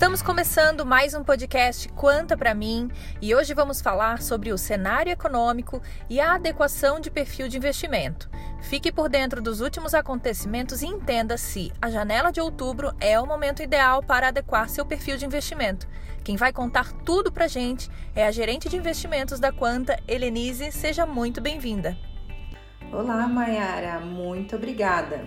Estamos começando mais um podcast Quanta para mim e hoje vamos falar sobre o cenário econômico e a adequação de perfil de investimento. Fique por dentro dos últimos acontecimentos e entenda se a janela de outubro é o momento ideal para adequar seu perfil de investimento. Quem vai contar tudo pra gente é a gerente de investimentos da Quanta, Helenise. Seja muito bem-vinda. Olá, Mayara, muito obrigada.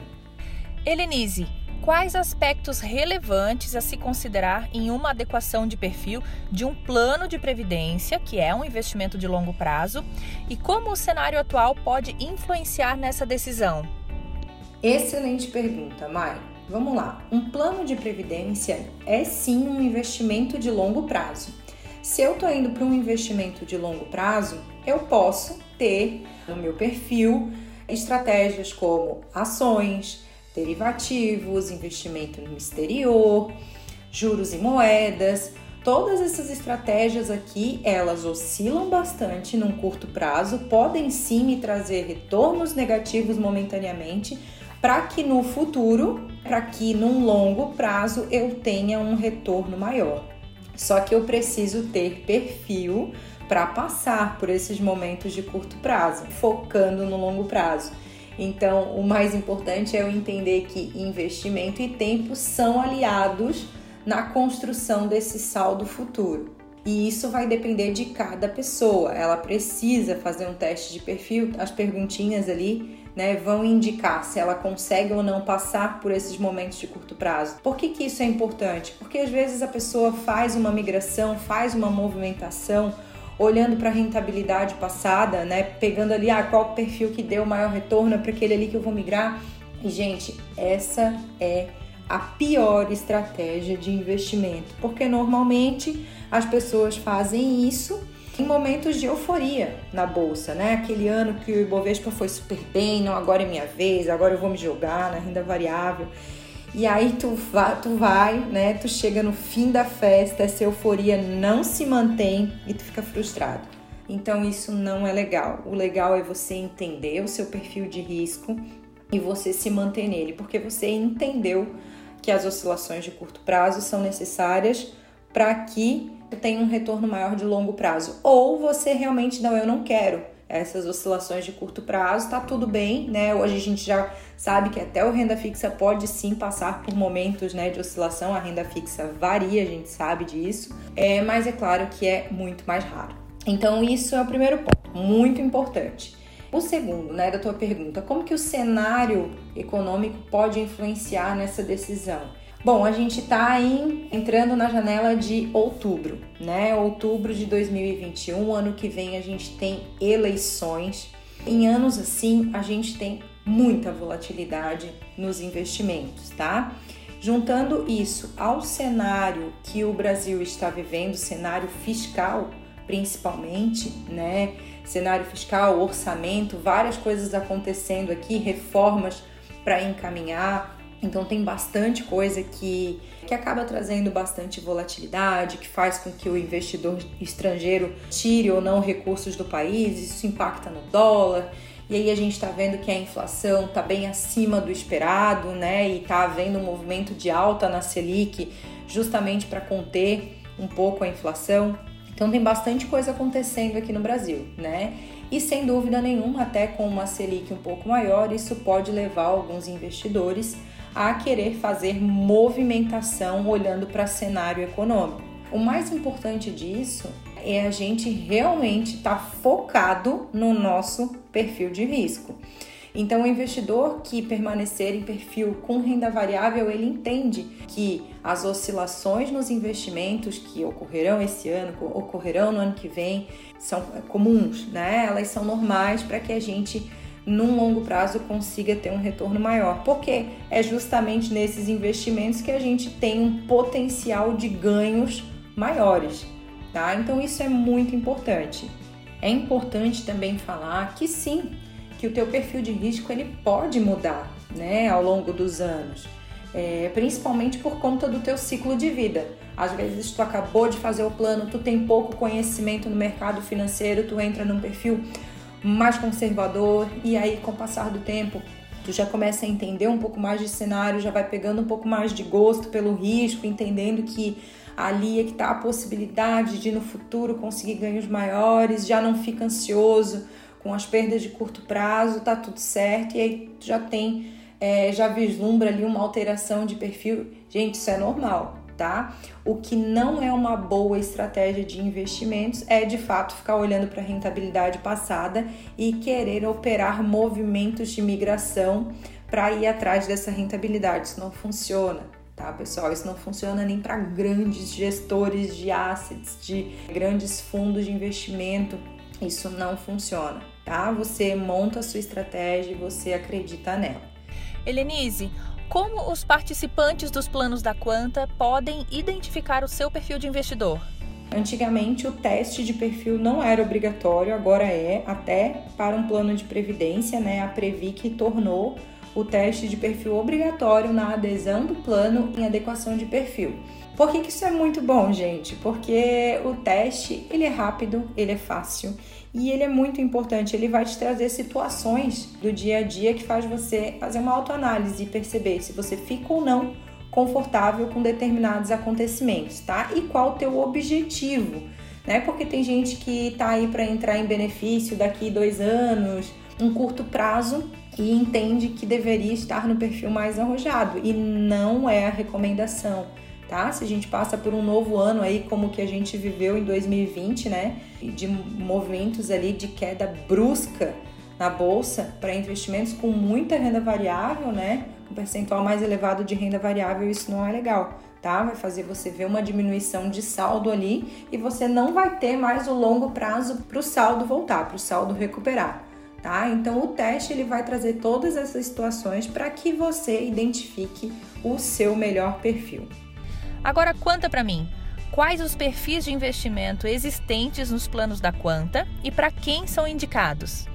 Helenise, quais aspectos relevantes a se considerar em uma adequação de perfil de um plano de previdência, que é um investimento de longo prazo, e como o cenário atual pode influenciar nessa decisão? Excelente pergunta, Mai. Vamos lá. Um plano de previdência é sim um investimento de longo prazo. Se eu estou indo para um investimento de longo prazo, eu posso ter no meu perfil estratégias como ações, derivativos, investimento no exterior, juros e moedas. Todas essas estratégias aqui, elas oscilam bastante num curto prazo, podem sim me trazer retornos negativos momentaneamente, para que no futuro, para que num longo prazo eu tenha um retorno maior. Só que eu preciso ter perfil para passar por esses momentos de curto prazo, focando no longo prazo. Então, o mais importante é eu entender que investimento e tempo são aliados na construção desse saldo futuro. E isso vai depender de cada pessoa. Ela precisa fazer um teste de perfil, as perguntinhas ali né, vão indicar se ela consegue ou não passar por esses momentos de curto prazo. Por que, que isso é importante? Porque às vezes a pessoa faz uma migração, faz uma movimentação olhando para a rentabilidade passada, né? Pegando ali, ah, qual perfil que deu o maior retorno para aquele ali que eu vou migrar. E, gente, essa é a pior estratégia de investimento, porque normalmente as pessoas fazem isso em momentos de euforia na bolsa, né? Aquele ano que o Ibovespa foi super bem, não, agora é minha vez, agora eu vou me jogar na renda variável. E aí tu vai, tu vai, né? Tu chega no fim da festa, essa euforia não se mantém e tu fica frustrado. Então isso não é legal. O legal é você entender o seu perfil de risco e você se manter nele, porque você entendeu que as oscilações de curto prazo são necessárias para que tenha um retorno maior de longo prazo. Ou você realmente não, eu não quero essas oscilações de curto prazo, tá tudo bem, né? Hoje a gente já sabe que até o renda fixa pode sim passar por momentos né, de oscilação, a renda fixa varia, a gente sabe disso, é, mas é claro que é muito mais raro. Então, isso é o primeiro ponto, muito importante. O segundo, né, da tua pergunta, como que o cenário econômico pode influenciar nessa decisão? Bom, a gente está entrando na janela de outubro, né? Outubro de 2021, ano que vem a gente tem eleições. Em anos assim, a gente tem muita volatilidade nos investimentos, tá? Juntando isso ao cenário que o Brasil está vivendo, cenário fiscal principalmente, né? Cenário fiscal, orçamento, várias coisas acontecendo aqui, reformas para encaminhar, então tem bastante coisa que, que acaba trazendo bastante volatilidade, que faz com que o investidor estrangeiro tire ou não recursos do país, isso impacta no dólar. E aí a gente está vendo que a inflação está bem acima do esperado, né? E está havendo um movimento de alta na Selic justamente para conter um pouco a inflação. Então tem bastante coisa acontecendo aqui no Brasil, né? E sem dúvida nenhuma, até com uma Selic um pouco maior, isso pode levar alguns investidores a querer fazer movimentação olhando para cenário econômico. O mais importante disso é a gente realmente estar tá focado no nosso perfil de risco. Então, o investidor que permanecer em perfil com renda variável, ele entende que as oscilações nos investimentos que ocorrerão esse ano, ocorrerão no ano que vem, são comuns, né? Elas são normais para que a gente num longo prazo consiga ter um retorno maior, porque é justamente nesses investimentos que a gente tem um potencial de ganhos maiores, tá? Então isso é muito importante. É importante também falar que sim, que o teu perfil de risco ele pode mudar, né, ao longo dos anos. É, principalmente por conta do teu ciclo de vida. Às vezes tu acabou de fazer o plano, tu tem pouco conhecimento no mercado financeiro, tu entra num perfil mais conservador e aí com o passar do tempo tu já começa a entender um pouco mais de cenário, já vai pegando um pouco mais de gosto pelo risco, entendendo que ali é que está a possibilidade de no futuro conseguir ganhos maiores, já não fica ansioso com as perdas de curto prazo, tá tudo certo, e aí já tem, é, já vislumbra ali uma alteração de perfil. Gente, isso é normal, tá? O que não é uma boa estratégia de investimentos é de fato ficar olhando para a rentabilidade passada e querer operar movimentos de migração para ir atrás dessa rentabilidade. Isso não funciona. Tá, pessoal? Isso não funciona nem para grandes gestores de assets, de grandes fundos de investimento. Isso não funciona, tá? Você monta a sua estratégia e você acredita nela. Helenise, como os participantes dos planos da Quanta podem identificar o seu perfil de investidor? Antigamente o teste de perfil não era obrigatório, agora é, até para um plano de previdência, né? A Previc tornou o teste de perfil obrigatório na adesão do plano em adequação de perfil. Por que, que isso é muito bom, gente? Porque o teste ele é rápido, ele é fácil e ele é muito importante. Ele vai te trazer situações do dia a dia que faz você fazer uma autoanálise e perceber se você fica ou não confortável com determinados acontecimentos, tá? E qual o teu objetivo, né? Porque tem gente que tá aí para entrar em benefício daqui dois anos, um curto prazo e entende que deveria estar no perfil mais arrojado e não é a recomendação tá? Se a gente passa por um novo ano aí, como que a gente viveu em 2020, né? De movimentos ali de queda brusca na bolsa para investimentos com muita renda variável, né? Um percentual mais elevado de renda variável, isso não é legal, tá? Vai fazer você ver uma diminuição de saldo ali e você não vai ter mais o longo prazo para o saldo voltar, para o saldo recuperar. Tá? Então o teste ele vai trazer todas essas situações para que você identifique o seu melhor perfil. Agora conta para mim, quais os perfis de investimento existentes nos planos da Quanta e para quem são indicados?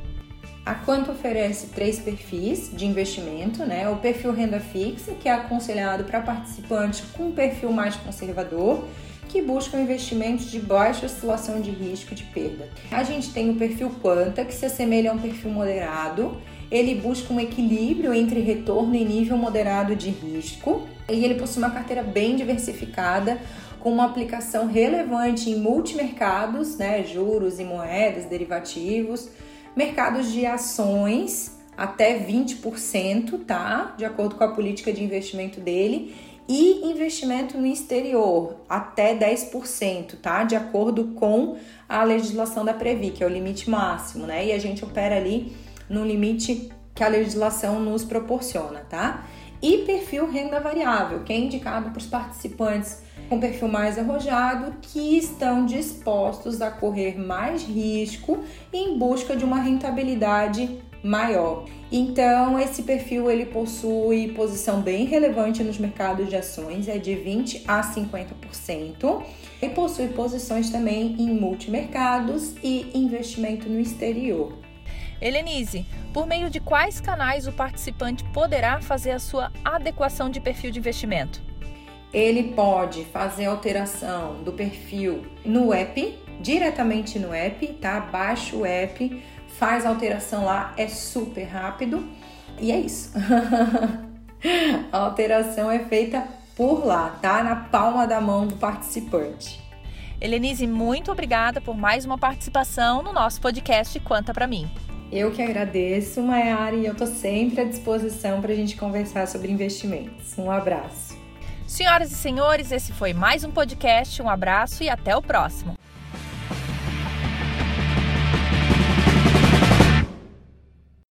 A Quanta oferece três perfis de investimento, né? O perfil renda fixa, que é aconselhado para participantes com um perfil mais conservador, que buscam investimentos de baixa oscilação de risco de perda. A gente tem o perfil Quanta, que se assemelha a um perfil moderado. Ele busca um equilíbrio entre retorno e nível moderado de risco e ele possui uma carteira bem diversificada, com uma aplicação relevante em multimercados, né, juros e moedas, derivativos, mercados de ações até 20%, tá? De acordo com a política de investimento dele, e investimento no exterior até 10%, tá? De acordo com a legislação da Previ, que é o limite máximo, né? E a gente opera ali no limite que a legislação nos proporciona, tá? e perfil renda variável, que é indicado para os participantes com perfil mais arrojado que estão dispostos a correr mais risco em busca de uma rentabilidade maior. Então, esse perfil ele possui posição bem relevante nos mercados de ações, é de 20 a 50%, e possui posições também em multimercados e investimento no exterior. Helenise, por meio de quais canais o participante poderá fazer a sua adequação de perfil de investimento? Ele pode fazer alteração do perfil no app, diretamente no app, tá? Baixa o app, faz a alteração lá, é super rápido e é isso. a alteração é feita por lá, tá? Na palma da mão do participante. Helenise, muito obrigada por mais uma participação no nosso podcast Quanta para mim. Eu que agradeço, Mayara, e eu estou sempre à disposição para a gente conversar sobre investimentos. Um abraço. Senhoras e senhores, esse foi mais um podcast. Um abraço e até o próximo.